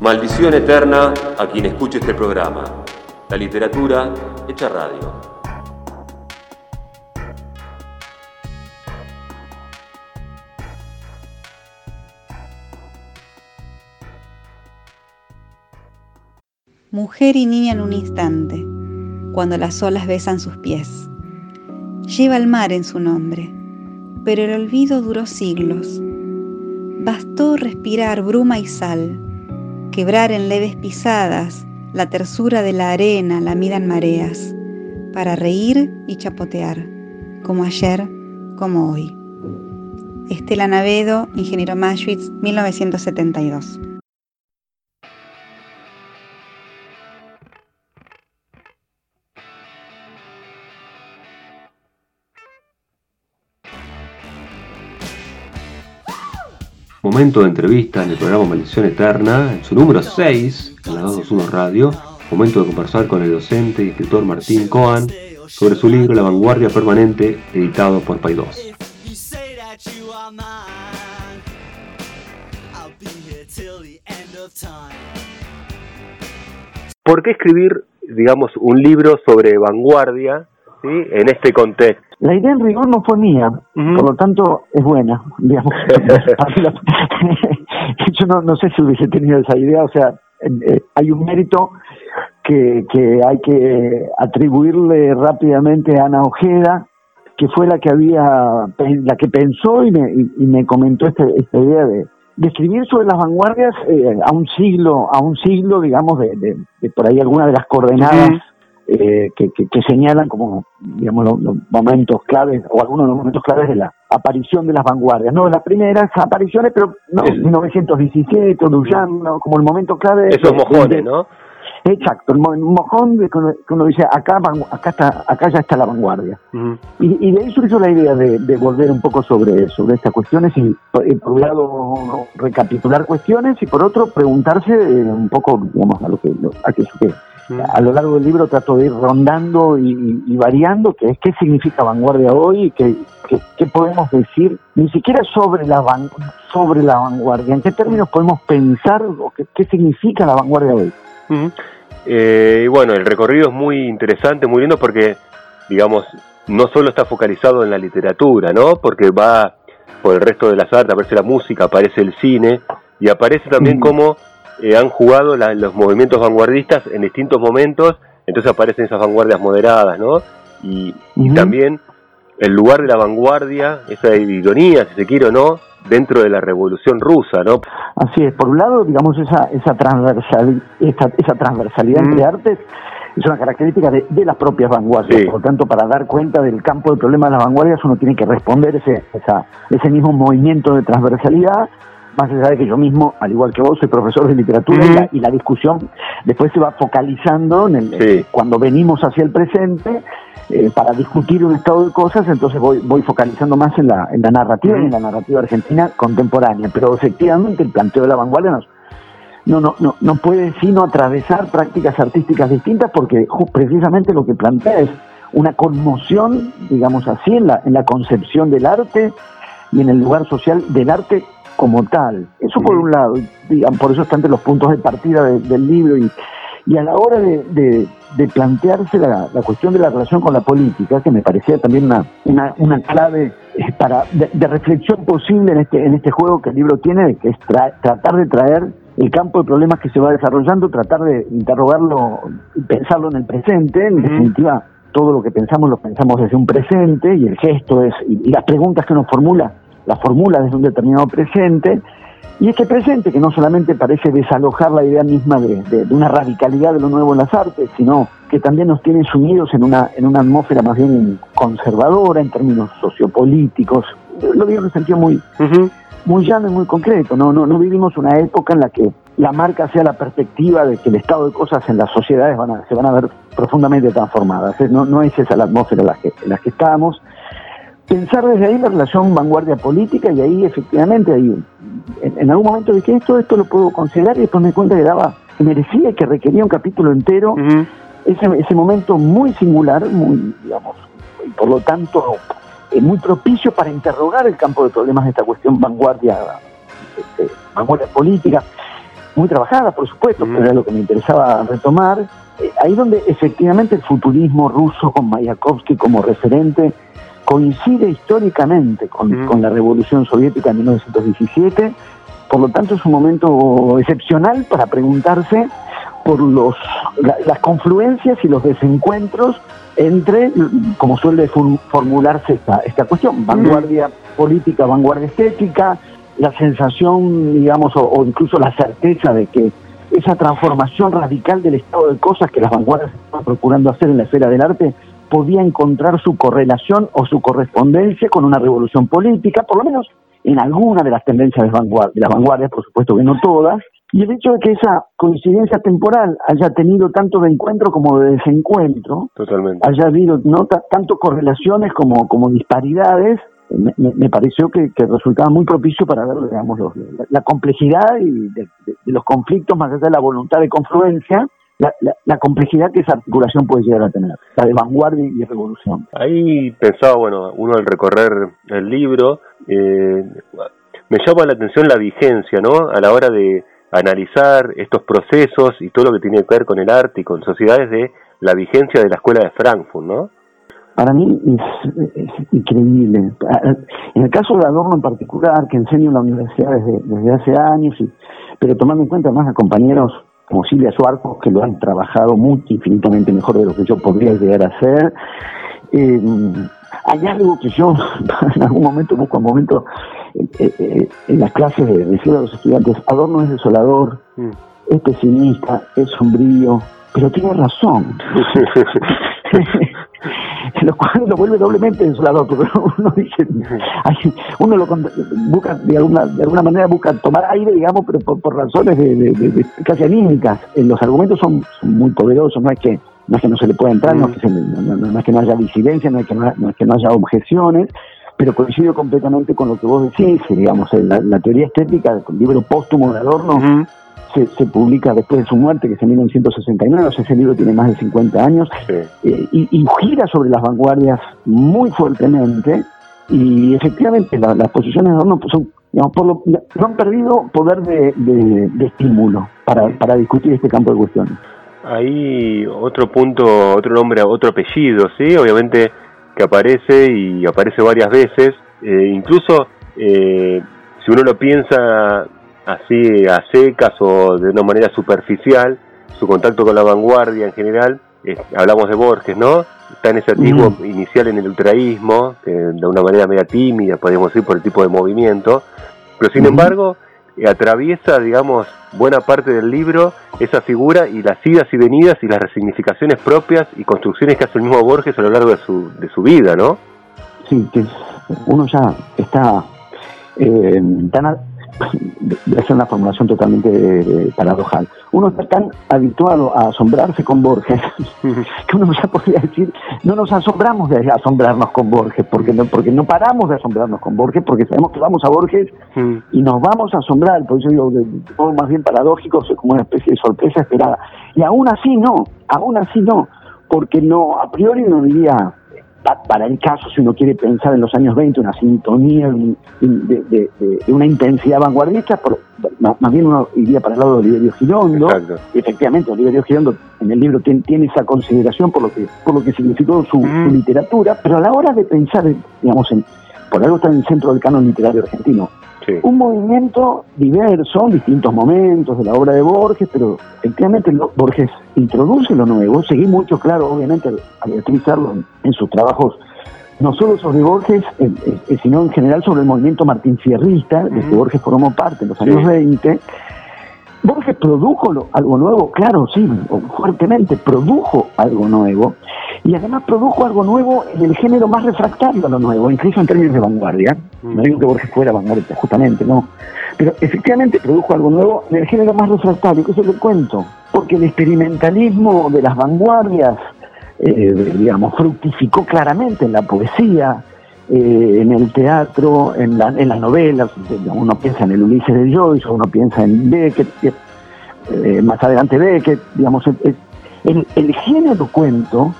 Maldición eterna a quien escuche este programa. La literatura hecha radio. Mujer y niña en un instante, cuando las olas besan sus pies. Lleva el mar en su nombre, pero el olvido duró siglos. Bastó respirar bruma y sal quebrar en leves pisadas la tersura de la arena lamida en mareas, para reír y chapotear, como ayer, como hoy. Estela Navedo, Ingeniero Maschwitz, 1972. Momento de entrevista en el programa Maldición Eterna, en su número 6, en la 221 Radio. Momento de conversar con el docente y escritor Martín Coan sobre su libro La Vanguardia Permanente, editado por Paidós. ¿Por qué escribir, digamos, un libro sobre vanguardia ¿sí? en este contexto? La idea en rigor no fue mía, por lo tanto es buena, digamos. Yo no, no sé si hubiese tenido esa idea, o sea, eh, hay un mérito que, que hay que atribuirle rápidamente a Ana Ojeda, que fue la que había, la que pensó y me, y, me comentó esta, esta idea de, de escribir sobre las vanguardias eh, a un siglo, a un siglo, digamos, de, de, por ahí alguna de las coordenadas eh, que, que, señalan como, digamos, los, momentos claves o algunos de los momentos claves de la aparición de las vanguardias. No de las primeras apariciones, pero no, 1917, Duchamp, ¿no? como el momento clave. Esos mojones, ¿no? Exacto, el mojón de que uno, dice, acá acá está acá ya está la vanguardia. y, de ahí surgió la idea de, de, volver un poco sobre, sobre estas cuestiones y, por un lado, recapitular cuestiones y por otro, preguntarse eh, un poco, digamos, a lo que, a que, a lo largo del libro trato de ir rondando y, variando, que es qué significa vanguardia hoy, qué, qué, podemos decir, ni siquiera sobre la, van, sobre la vanguardia, en qué términos podemos pensar o qué, significa la vanguardia hoy. Eh, y bueno, el recorrido es muy interesante, muy lindo porque, digamos, no solo está focalizado en la literatura, ¿no? Porque va por el resto de las artes, aparece la música, aparece el cine y aparece también como eh, han jugado los movimientos vanguardistas en distintos momentos, entonces aparecen esas vanguardias moderadas, ¿no? Y, también el lugar de la vanguardia, esa ironía, si se quiere o no, dentro de la revolución rusa, ¿no? Así es, por un lado, digamos, esa, esa, transversal, esa, esa transversalidad entre artes es una característica de, las propias vanguardias. Por lo tanto, para dar cuenta del campo de problema de las vanguardias, uno tiene que responder ese, esa, ese mismo movimiento de transversalidad más allá de que yo mismo, al igual que vos, soy profesor de literatura y, la, discusión después se va focalizando en el, cuando venimos hacia el presente eh, para discutir un estado de cosas, entonces voy, voy focalizando más en la, en la narrativa y en la narrativa argentina contemporánea. Pero efectivamente el planteo de la vanguardia nos, no, no, no, no puede sino atravesar prácticas artísticas distintas porque precisamente lo que plantea es una conmoción, digamos así, en la, en la concepción del arte y en el lugar social del arte como tal. Eso por un lado, digamos, por eso están entre los puntos de partida del libro y, y a la hora de, de, plantearse la, la, cuestión de la relación con la política, que me parecía también una, una, una clave para de, reflexión posible en este, en este juego que el libro tiene, que es tratar de traer el campo de problemas que se va desarrollando, tratar de interrogarlo y pensarlo en el presente, en definitiva todo lo que pensamos lo pensamos desde un presente y el gesto es y las preguntas que uno formula la fórmula desde un determinado presente, y este presente que no solamente parece desalojar la idea misma de, una radicalidad de lo nuevo en las artes, sino que también nos tiene sumidos en una, en una atmósfera más bien conservadora en términos sociopolíticos. Lo digo en un sentido muy, muy llano y muy concreto. No, no, no vivimos una época en la que la marca sea la perspectiva de que el estado de cosas en las sociedades van a, se van a ver profundamente transformadas. No, no es esa la atmósfera en la que, en la que estamos pensar desde ahí la relación vanguardia política y ahí efectivamente ahí, en, algún momento dije esto, esto lo puedo considerar y después me cuenta que daba, que merecía y que requería un capítulo entero, ese, ese momento muy singular, muy, digamos, y por lo tanto eh, muy propicio para interrogar el campo de problemas de esta cuestión vanguardia, este, vanguardia política. muy trabajada, por supuesto, pero era lo que me interesaba retomar. Eh, ahí donde efectivamente el futurismo ruso con Mayakovsky como referente coincide históricamente con, con la revolución soviética de 1917, por lo tanto es un momento excepcional para preguntarse por los, las confluencias y los desencuentros entre, como suele formularse esta, esta cuestión, vanguardia política, vanguardia estética, la sensación, digamos, o, incluso la certeza de que esa transformación radical del estado de cosas que las vanguardias estaban procurando hacer en la esfera del arte podía encontrar su correlación o su correspondencia con una revolución política, por lo menos en alguna de las tendencias de, de las vanguardias, por supuesto que no todas, y el hecho de que esa coincidencia temporal haya tenido tanto de encuentro como de desencuentro, Totalmente. haya habido no tanto correlaciones como, como disparidades, me, pareció que, resultaba muy propicio para ver digamos, la, complejidad y de, los conflictos, más allá de la voluntad de confluencia, la, complejidad que esa articulación puede llegar a tener, la de vanguardia y revolución. Ahí pensaba, bueno, uno al recorrer el libro, eh, me llama la atención la vigencia, ¿no? A la hora de analizar estos procesos y todo lo que tiene que ver con el arte y con sociedades de la vigencia de la escuela de Frankfurt, ¿no? Para mí es, increíble. En el caso de Adorno en particular, que enseño en la universidad desde, desde hace años, y, pero tomando en cuenta más a compañeros como Silvia Suarco, que lo han trabajado muy infinitamente mejor de lo que yo podría llegar a hacer, eh, hay algo que yo en algún momento busco un momento eh, eh, en las clases de decir a los estudiantes, Adorno es desolador, mm. es pesimista, es sombrío, pero tiene razón. lo cual lo vuelve doblemente desolador, porque uno dice, uno lo busca, de alguna, de alguna manera busca tomar aire, digamos, pero por, razones de, casi anímicas. Los argumentos son, muy poderosos, no es que no es que no se le pueda entrar, no, es que, no, que no haya disidencia, no es que no, es que no haya objeciones, pero coincido completamente con lo que vos decís, digamos, la, la teoría estética, el libro póstumo de Adorno, se, se, publica después de su muerte, que es en 1969, o sea, ese libro tiene más de 50 años, eh, y, gira sobre las vanguardias muy fuertemente, y efectivamente las posiciones de Adorno son, digamos, por lo, no han perdido poder de, de, estímulo para, para discutir este campo de cuestiones. Ahí otro punto, otro nombre, otro apellido, ¿sí? Obviamente que aparece y aparece varias veces, eh, incluso eh, si uno lo piensa así a secas o de una manera superficial, su contacto con la vanguardia en general, hablamos de Borges, ¿no? Está en ese atisbo inicial en el ultraísmo, de una manera media tímida, podríamos decir, por el tipo de movimiento, pero sin embargo atraviesa, digamos, buena parte del libro esa figura y las idas y venidas y las resignificaciones propias y construcciones que hace el mismo Borges a lo largo de su, de su vida, ¿no? Sí, que uno ya está eh, tan, ser una formulación totalmente eh, paradojal. Uno está tan habituado a asombrarse con Borges que uno ya podría decir, no nos asombramos de asombrarnos con Borges, porque no, porque no paramos de asombrarnos con Borges, porque sabemos que vamos a Borges y nos vamos a asombrar, por eso digo, de, todo más bien paradójico, como una especie de sorpresa esperada. Y aún así no, aún así no, porque no, a priori no diría para el caso, si uno quiere pensar en los años 20, una sintonía de, una intensidad vanguardista, más, bien uno iría para el lado de Oliverio Girondo. Y efectivamente, Oliverio Girondo en el libro tiene, esa consideración por lo que por lo que significó su, su literatura, pero a la hora de pensar, digamos, en, por algo está en el centro del canon literario argentino, un movimiento diverso distintos momentos de la obra de Borges, pero efectivamente Borges introduce lo nuevo, seguí mucho claro, obviamente, al utilizarlo en, sus trabajos, no solo sobre Borges, eh, eh, sino en general sobre el movimiento martín fierrista, de que Borges formó parte en los años 20, Borges produjo algo nuevo, claro, sí, fuertemente produjo algo nuevo, y además produjo algo nuevo en el género más refractario a lo nuevo, incluso en términos de vanguardia. Mm. No digo que Borges fuera vanguardia, justamente, no. Pero efectivamente produjo algo nuevo en el género más refractario, que es el cuento, porque el experimentalismo de las vanguardias, eh, digamos, fructificó claramente en la poesía, eh, en el teatro, en, la, en las novelas, uno piensa en el Ulises de Joyce, uno piensa en Beckett, eh, más adelante Beckett, digamos, el, el, género cuento,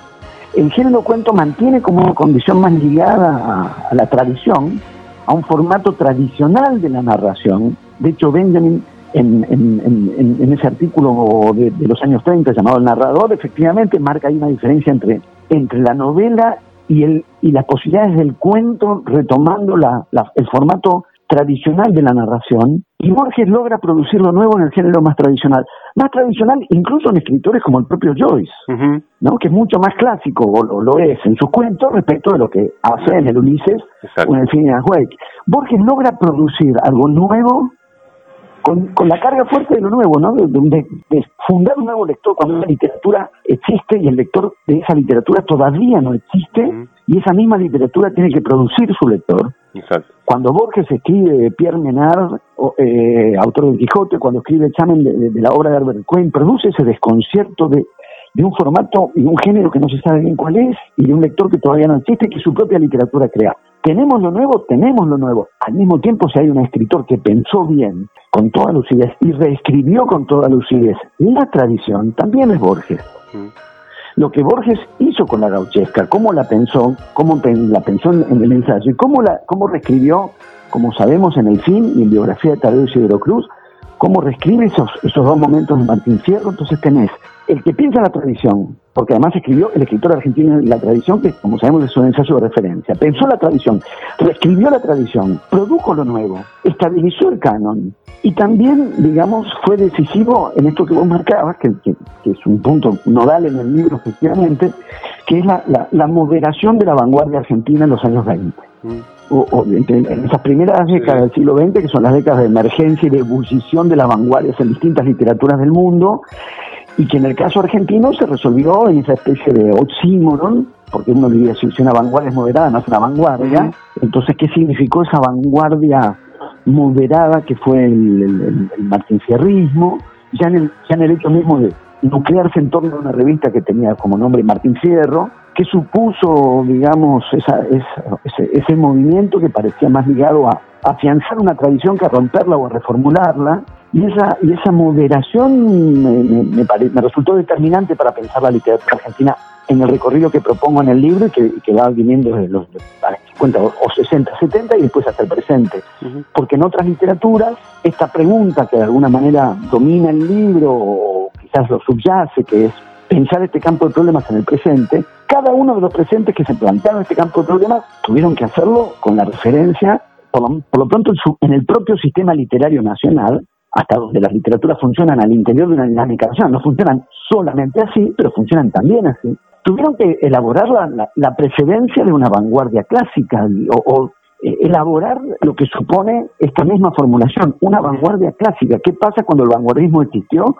el género cuento mantiene como una condición más ligada a, la tradición, a un formato tradicional de la narración. De hecho, Benjamin en, en, ese artículo de, los años 30 llamado El Narrador, efectivamente marca ahí una diferencia entre, entre la novela y, el, y las posibilidades del cuento retomando la, el formato tradicional de la narración y Borges logra producir lo nuevo en el género más tradicional. Más tradicional incluso en escritores como el propio Joyce, ¿no? que es mucho más clásico, o lo, es en sus cuentos respecto de lo que hace en el Ulises o en el Phineas Wake. Borges logra producir algo nuevo con, con, la carga fuerte de lo nuevo, ¿no? De, fundar un nuevo lector cuando la literatura existe y el lector de esa literatura todavía no existe y esa misma literatura tiene que producir su lector. Cuando Borges escribe Pierre Menard, eh, autor del Quijote, cuando escribe Examen de, la obra de Albert Quinn, produce ese desconcierto de, de un formato y un género que no se sabe bien cuál es y de un lector que todavía no existe que su propia literatura crea. Tenemos lo nuevo, tenemos lo nuevo. Al mismo tiempo, si hay un escritor que pensó bien, con toda lucidez, y reescribió con toda lucidez la tradición, también es Borges. Lo que Borges hizo con la gauchesca, cómo la pensó, cómo la pensó en el ensayo y cómo, la, cómo reescribió, como sabemos en el fin y en biografía de Tadeo Isidro Cruz, cómo reescribe esos, esos dos momentos de Martín Fierro. Entonces tenés el que piensa la tradición, porque además escribió el escritor argentino la tradición, que como sabemos es un ensayo de referencia, pensó la tradición, reescribió la tradición, produjo lo nuevo, estabilizó el canon y también, digamos, fue decisivo en esto que vos marcabas, que, es un punto nodal en el libro efectivamente, que es la, moderación de la vanguardia argentina en los años 20. Mm. O, en, esas primeras décadas del siglo XX, que son las décadas de emergencia y de ebullición de las vanguardias en distintas literaturas del mundo, y que en el caso argentino se resolvió en esa especie de oxímoron, porque uno diría si una vanguardia es moderada, no es una vanguardia, entonces ¿qué significó esa vanguardia moderada que fue el, el, martincierrismo? Ya en, el, ya en el hecho mismo de nuclearse en torno a una revista que tenía como nombre Martín Fierro, que supuso, digamos, esa, ese, ese movimiento que parecía más ligado a afianzar una tradición que a romperla o a reformularla, y esa, y esa moderación me, me, resultó determinante para pensar la literatura argentina en el recorrido que propongo en el libro y que, va viniendo desde los 50 o 60, 70 y después hasta el presente. Porque en otras literaturas, esta pregunta que de alguna manera domina el libro o quizás lo subyace, que es pensar este campo de problemas en el presente, cada uno de los presentes que se plantearon este campo de problemas tuvieron que hacerlo con la referencia, por lo, pronto en el propio sistema literario nacional, hasta donde las literaturas funcionan al interior de una dinámica nacional, no funcionan solamente así, pero funcionan también así. Tuvieron que elaborar la, precedencia de una vanguardia clásica o, eh, elaborar lo que supone esta misma formulación, una vanguardia clásica. ¿Qué pasa cuando el vanguardismo existió,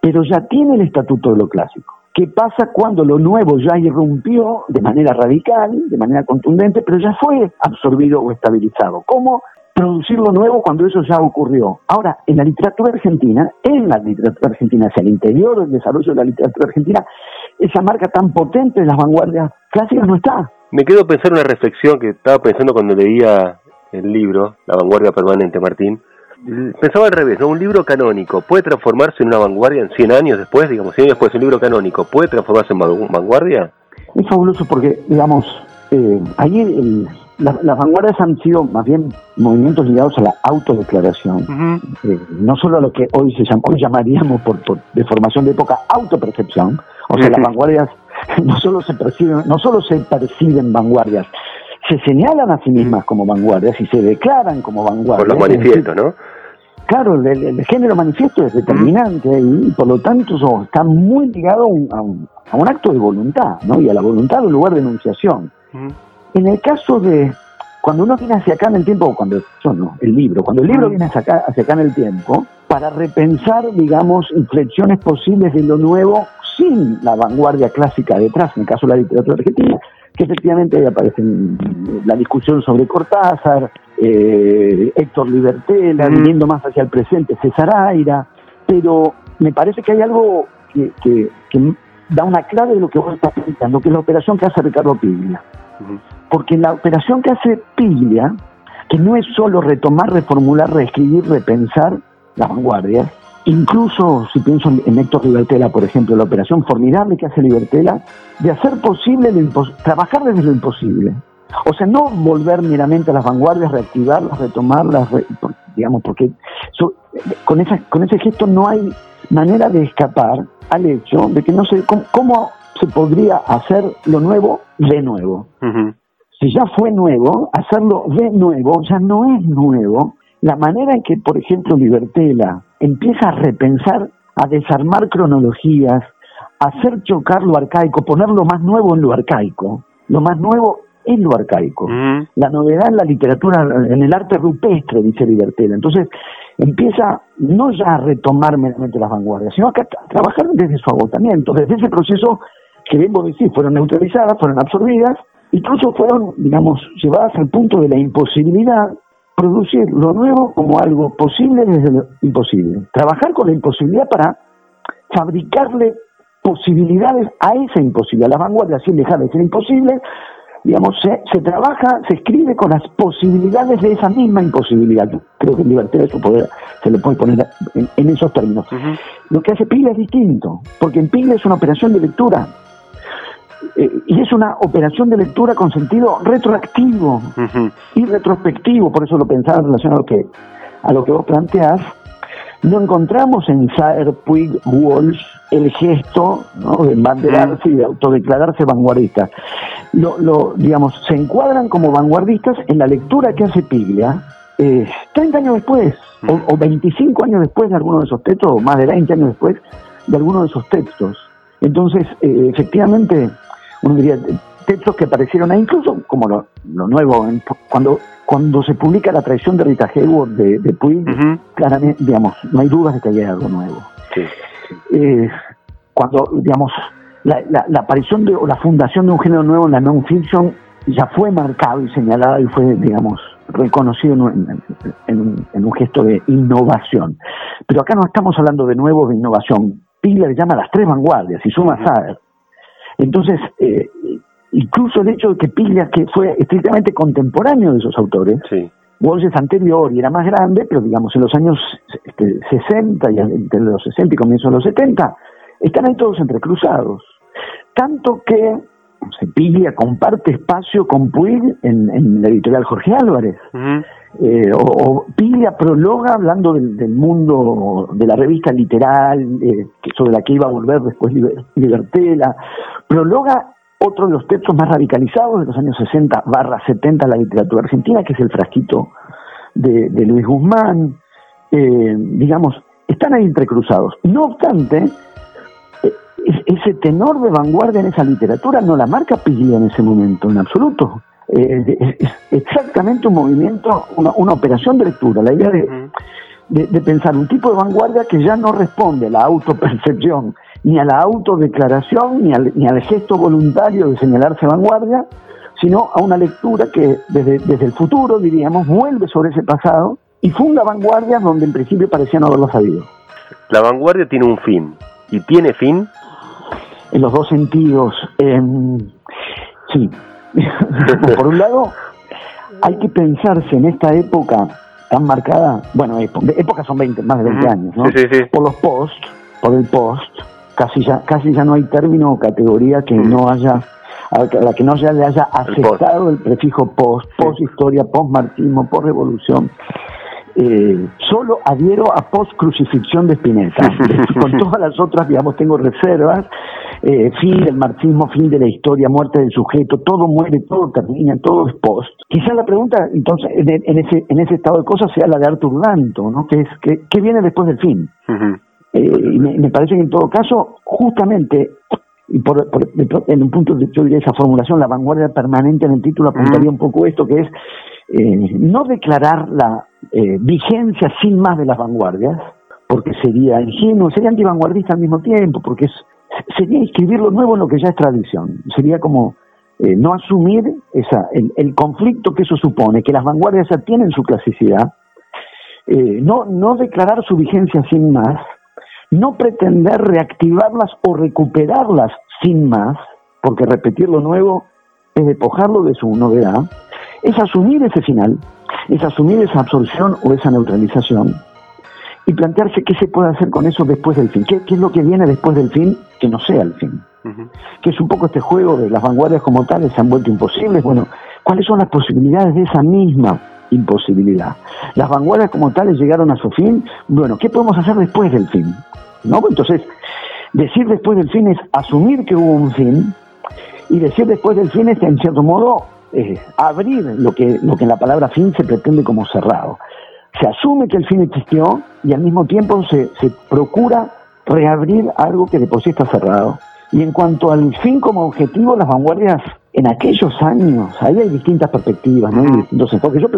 pero ya tiene el estatuto de lo clásico? ¿Qué pasa cuando lo nuevo ya irrumpió de manera radical, de manera contundente, pero ya fue absorbido o estabilizado? ¿Cómo producir lo nuevo cuando eso ya ocurrió. Ahora, en la literatura argentina, en la literatura argentina, hacia el interior del desarrollo de la literatura argentina, esa marca tan potente de las vanguardias clásicas no está. Me quedo pensar una reflexión que estaba pensando cuando leía el libro, La vanguardia permanente, Martín. Pensaba al revés, ¿no? Un libro canónico puede transformarse en una vanguardia en 100 años después, digamos, 100 años después, un libro canónico puede transformarse en vanguardia. Es fabuloso porque, digamos, eh, ahí el, las vanguardias han sido más bien movimientos ligados a la autodeclaración, eh, no solo a lo que hoy se llamaríamos por, de formación de época autopercepción, o sea, las vanguardias no solo se perciben, no solo se perciben vanguardias, se señalan a sí mismas como vanguardias y se declaran como vanguardias. Por los manifiestos, ¿no? Claro, el, género manifiesto es determinante y por lo tanto está muy ligado a un, a un, acto de voluntad, ¿no? Y a la voluntad en lugar de enunciación. En el caso de cuando uno viene hacia acá en el tiempo, cuando yo no, el libro, cuando el libro viene hacia acá, hacia acá en el tiempo, para repensar, digamos, inflexiones posibles de lo nuevo sin la vanguardia clásica detrás, en el caso de la literatura argentina, que efectivamente ahí aparece la discusión sobre Cortázar, eh, Héctor Libertela, viniendo más hacia el presente, César Aira, pero me parece que hay algo que, que, da una clave de lo que vos estás explicando, que es la operación que hace Ricardo Piglia. Porque la operación que hace Piglia, que no es solo retomar, reformular, reescribir, repensar las vanguardias, incluso si pienso en Héctor Libertela, por ejemplo, la operación formidable que hace Libertela, de hacer posible, lo trabajar desde lo imposible. O sea, no volver meramente a las vanguardias, reactivarlas, retomarlas, digamos, porque con, esa, con ese gesto no hay manera de escapar al hecho de que no sé cómo, se podría hacer lo nuevo de nuevo. Si ya fue nuevo, hacerlo de nuevo ya no es nuevo. La manera en que, por ejemplo, Libertela empieza a repensar, a desarmar cronologías, a hacer chocar lo arcaico, poner lo más nuevo en lo arcaico, lo más nuevo en lo arcaico. La novedad en la literatura, en el arte rupestre, dice Libertela. Entonces, empieza no ya a retomar meramente las vanguardias, sino a, trabajar desde su agotamiento, desde ese proceso que bien vos decís, fueron neutralizadas, fueron absorbidas, incluso fueron, digamos, llevadas al punto de la imposibilidad producir lo nuevo como algo posible desde lo imposible. Trabajar con la imposibilidad para fabricarle posibilidades a esa imposibilidad. La vanguardia, sin dejar de ser imposible, digamos, se, se, trabaja, se escribe con las posibilidades de esa misma imposibilidad. Creo que en libertad de su poder se le puede poner en, esos términos. Lo que hace Piglia es distinto, porque en Piglia es una operación de lectura. Eh, y es una operación de lectura con sentido retroactivo y retrospectivo, por eso lo pensaba en relación a lo que, a lo que vos planteás, no encontramos en Saer Puig Walsh el gesto de banderarse y de autodeclararse vanguardista. Lo, lo, digamos, se encuadran como vanguardistas en la lectura que hace Piglia eh, 30 años después, o, 25 años después de alguno de esos textos, o más de 20 años después de alguno de esos textos. Entonces, eh, efectivamente, uno diría, textos que aparecieron ahí, incluso como lo, nuevo, cuando cuando se publica la traición de Rita Hayworth de, de Puig, claramente, digamos, no hay dudas de que hay algo nuevo. Eh, cuando, digamos, la, aparición de, o la fundación de un género nuevo en la non-fiction ya fue marcado y señalado y fue, digamos, reconocido en, un, gesto de innovación. Pero acá no estamos hablando de nuevo de innovación. Pigler llama las tres vanguardias y suma Sader. Entonces, eh, incluso el hecho de que Piglia, que fue estrictamente contemporáneo de esos autores, sí. Walsh es anterior y era más grande, pero digamos en los años este, 60 y entre los 60 y comienzos de los 70, están ahí todos entrecruzados. Tanto que Piglia comparte espacio con Puig en, la editorial Jorge Álvarez. Eh, o, Piglia prologa hablando del, mundo de la revista literal, eh, sobre la que iba a volver después Libertela. Prologa otro de los textos más radicalizados de los años 60 barra 70 de la literatura argentina, que es el frasquito de, Luis Guzmán. Eh, digamos, están ahí entrecruzados. No obstante, eh, ese tenor de vanguardia en esa literatura no la marca Piglia en ese momento, en absoluto. Eh, es exactamente un movimiento, una, operación de lectura, la idea de, de, pensar un tipo de vanguardia que ya no responde a la autopercepción ni a la autodeclaración, ni al, ni al gesto voluntario de señalarse vanguardia, sino a una lectura que desde, desde el futuro, diríamos, vuelve sobre ese pasado y funda vanguardias donde en principio parecían no haberlo sabido. La vanguardia tiene un fin. ¿Y tiene fin? En los dos sentidos. sí. Por un lado, hay que pensarse en esta época tan marcada, bueno, épocas son 20, más de 20 años, ¿no? Por los post, por el post, casi ya, casi ya no hay término o categoría que mm. no haya a la que no se le haya aceptado el, prefijo post, post historia, post marxismo, post revolución. Eh, solo adhiero a post crucifixión de Spinetta. Con todas las otras, digamos, tengo reservas. Eh, fin del marxismo, fin de la historia, muerte del sujeto, todo muere, todo termina, todo es post. Quizás la pregunta, entonces, en, ese, en ese estado de cosas sea la de Arthur Danto, ¿no? Que es, que, ¿qué viene después del fin? Eh, y me, parece que en todo caso, justamente, y por, en un punto, yo diría esa formulación, la vanguardia permanente en el título apuntaría un poco esto, que es eh, no declarar la eh, vigencia sin más de las vanguardias, porque sería ingenuo, sería antivanguardista al mismo tiempo, porque es, sería inscribir lo nuevo en lo que ya es tradición, sería como no asumir esa, el, conflicto que eso supone, que las vanguardias ya tienen su clasicidad, no, no declarar su vigencia sin más, no pretender reactivarlas o recuperarlas sin más, porque repetir lo nuevo es despojarlo de su novedad, es asumir ese final, es asumir esa absorción o esa neutralización plantearse qué se puede hacer con eso después del fin, qué, es lo que viene después del fin que no sea el fin, que es un poco este juego de las vanguardias como tales se han vuelto imposibles, bueno, cuáles son las posibilidades de esa misma imposibilidad. Las vanguardias como tales llegaron a su fin. Bueno, ¿qué podemos hacer después del fin? ¿No? Entonces, decir después del fin es asumir que hubo un fin y decir después del fin es, en cierto modo, eh, abrir lo que, lo que en la palabra fin se pretende como cerrado. Se asume que el fin existió y al mismo tiempo se, se procura reabrir algo que de por sí está cerrado. Y en cuanto al fin como objetivo, las vanguardias en aquellos años, ahí hay distintas perspectivas, ¿no? hay distintos enfoques. Yo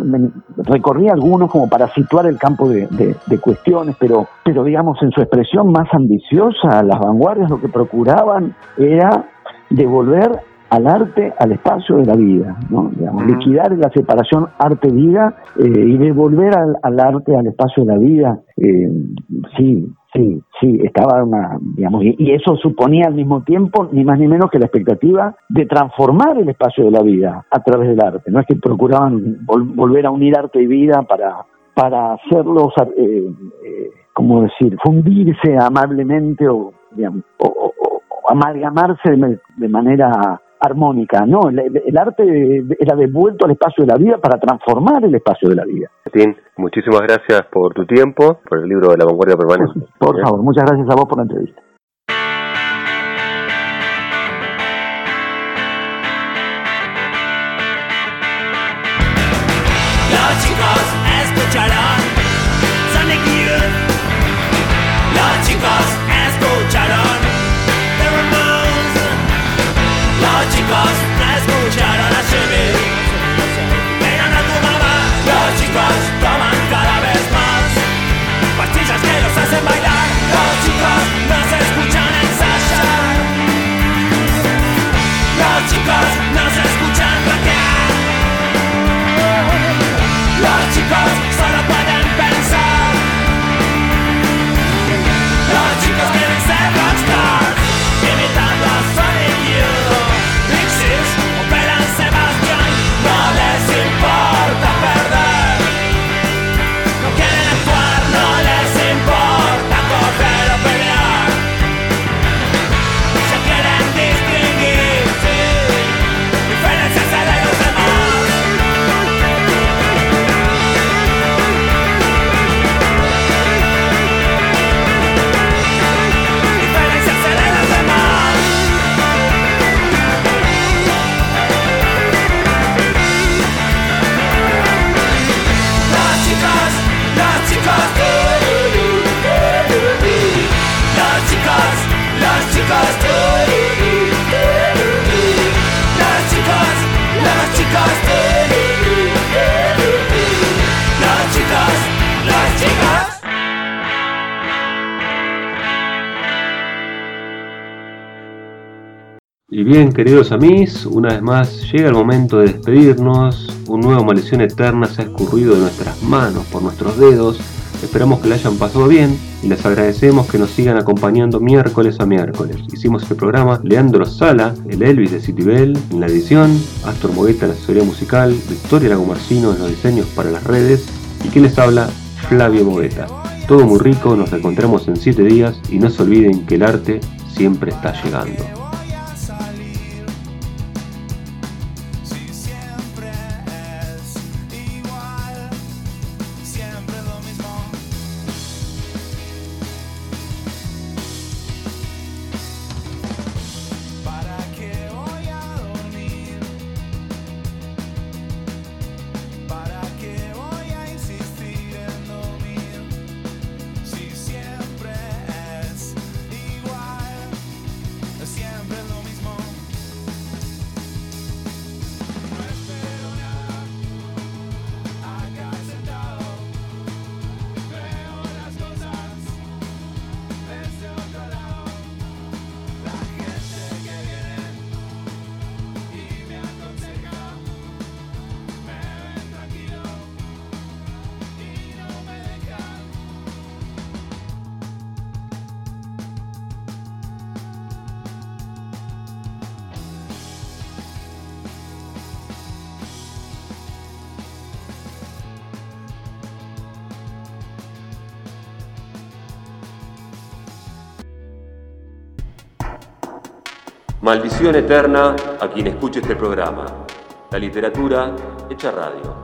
recorrí algunos como para situar el campo de, de, cuestiones, pero, pero digamos, en su expresión más ambiciosa, las vanguardias lo que procuraban era devolver al arte, al espacio de la vida, ¿no? Digamos, liquidar la separación arte-vida eh, y devolver al, al, arte, al espacio de la vida, eh, sí, Sí, sí, estaba una, digamos, y, eso suponía al mismo tiempo ni más ni menos que la expectativa de transformar el espacio de la vida a través del arte. No es que procuraban volver a unir arte y vida para, para hacerlos, eh, eh, como decir, fundirse amablemente o, digamos, o, amalgamarse de manera armónica, no, el, arte era devuelto al espacio de la vida para transformar el espacio de la vida. Martín, muchísimas gracias por tu tiempo, por el libro de la vanguardia permanente. Por, favor, muchas gracias a vos por la entrevista. Bien, queridos amigos, una vez más llega el momento de despedirnos. Un nuevo maldición eterna se ha escurrido de nuestras manos por nuestros dedos. Esperamos que la hayan pasado bien y les agradecemos que nos sigan acompañando miércoles a miércoles. Hicimos este programa Leandro Sala, el Elvis de Citibel en la edición, Astor Mogueta en la asesoría musical, Victoria Lagomarcino en los diseños para las redes y que les habla Flavio Mogueta. Todo muy rico, nos encontramos en 7 días y no se olviden que el arte siempre está llegando. Maldición eterna a quien escuche este programa. La literatura hecha radio.